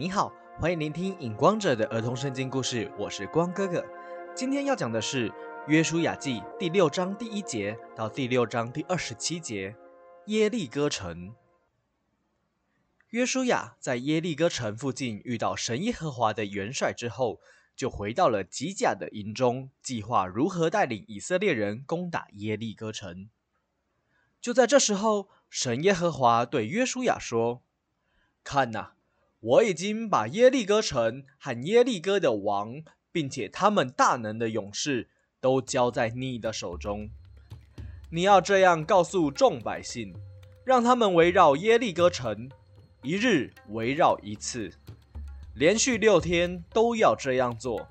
你好，欢迎聆听《影光者》的儿童圣经故事，我是光哥哥。今天要讲的是《约书亚记》第六章第一节到第六章第二十七节。耶利哥城，约书亚在耶利哥城附近遇到神耶和华的元帅之后，就回到了吉甲的营中，计划如何带领以色列人攻打耶利哥城。就在这时候，神耶和华对约书亚说：“看呐！”我已经把耶利哥城和耶利哥的王，并且他们大能的勇士，都交在你的手中。你要这样告诉众百姓，让他们围绕耶利哥城，一日围绕一次，连续六天都要这样做，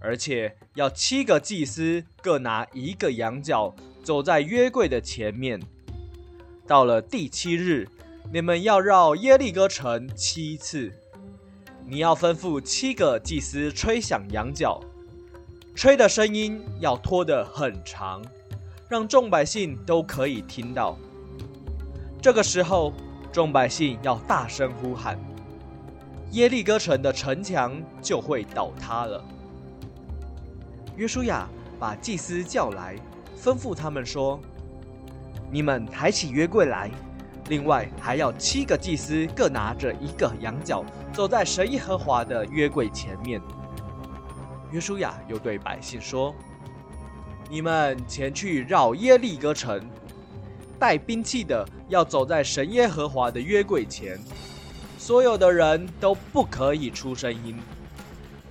而且要七个祭司各拿一个羊角，走在约柜的前面。到了第七日。你们要绕耶利哥城七次，你要吩咐七个祭司吹响羊角，吹的声音要拖得很长，让众百姓都可以听到。这个时候，众百姓要大声呼喊，耶利哥城的城墙就会倒塌了。约书亚把祭司叫来，吩咐他们说：“你们抬起约柜来。”另外还要七个祭司各拿着一个羊角，走在神耶和华的约柜前面。约书亚又对百姓说：“你们前去绕耶利哥城，带兵器的要走在神耶和华的约柜前，所有的人都不可以出声音，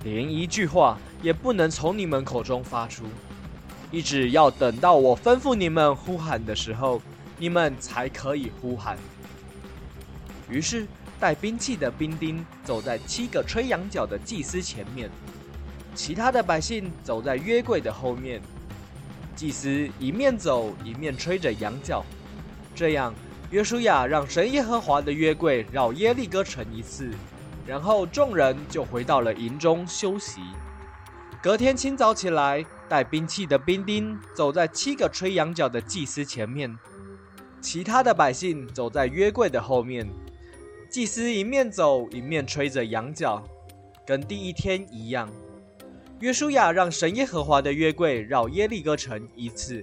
连一句话也不能从你们口中发出，一直要等到我吩咐你们呼喊的时候。”你们才可以呼喊。于是带兵器的兵丁走在七个吹羊角的祭司前面，其他的百姓走在约柜的后面。祭司一面走一面吹着羊角，这样约书亚让神耶和华的约柜绕耶利哥城一次，然后众人就回到了营中休息。隔天清早起来，带兵器的兵丁走在七个吹羊角的祭司前面。其他的百姓走在约柜的后面，祭司一面走一面吹着羊角，跟第一天一样。约书亚让神耶和华的约柜绕耶利哥城一次，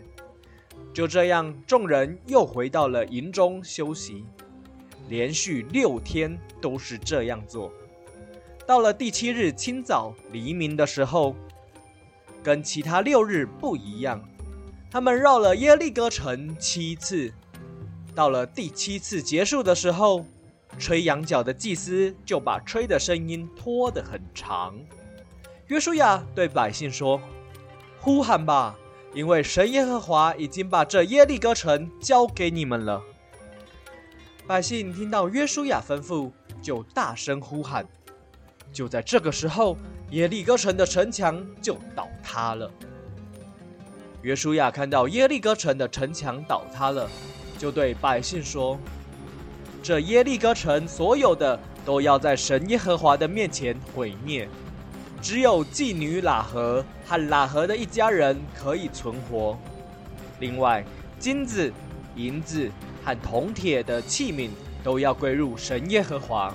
就这样，众人又回到了营中休息，连续六天都是这样做。到了第七日清早黎明的时候，跟其他六日不一样，他们绕了耶利哥城七次。到了第七次结束的时候，吹羊角的祭司就把吹的声音拖得很长。约书亚对百姓说：“呼喊吧，因为神耶和华已经把这耶利哥城交给你们了。”百姓听到约书亚吩咐，就大声呼喊。就在这个时候，耶利哥城的城墙就倒塌了。约书亚看到耶利哥城的城墙倒塌了。就对百姓说：“这耶利哥城所有的都要在神耶和华的面前毁灭，只有妓女喇合和喇合的一家人可以存活。另外，金子、银子和铜铁的器皿都要归入神耶和华，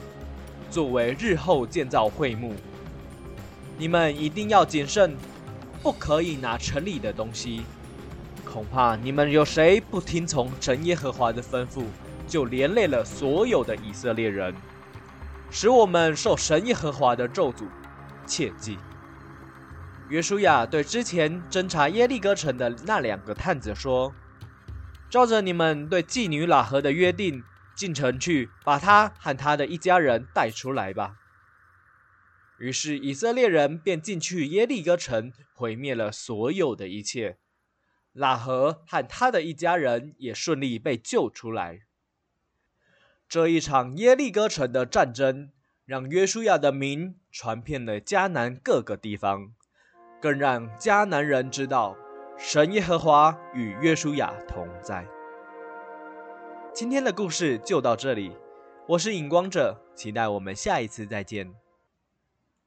作为日后建造会幕。你们一定要谨慎，不可以拿城里的东西。”恐怕你们有谁不听从神耶和华的吩咐，就连累了所有的以色列人，使我们受神耶和华的咒诅。切记。约书亚对之前侦查耶利哥城的那两个探子说：“照着你们对妓女喇合的约定，进城去，把他和他的一家人带出来吧。”于是以色列人便进去耶利哥城，毁灭了所有的一切。拉合和他的一家人也顺利被救出来。这一场耶利哥城的战争，让约书亚的名传遍了迦南各个地方，更让迦南人知道神耶和华与约书亚同在。今天的故事就到这里，我是影光者，期待我们下一次再见。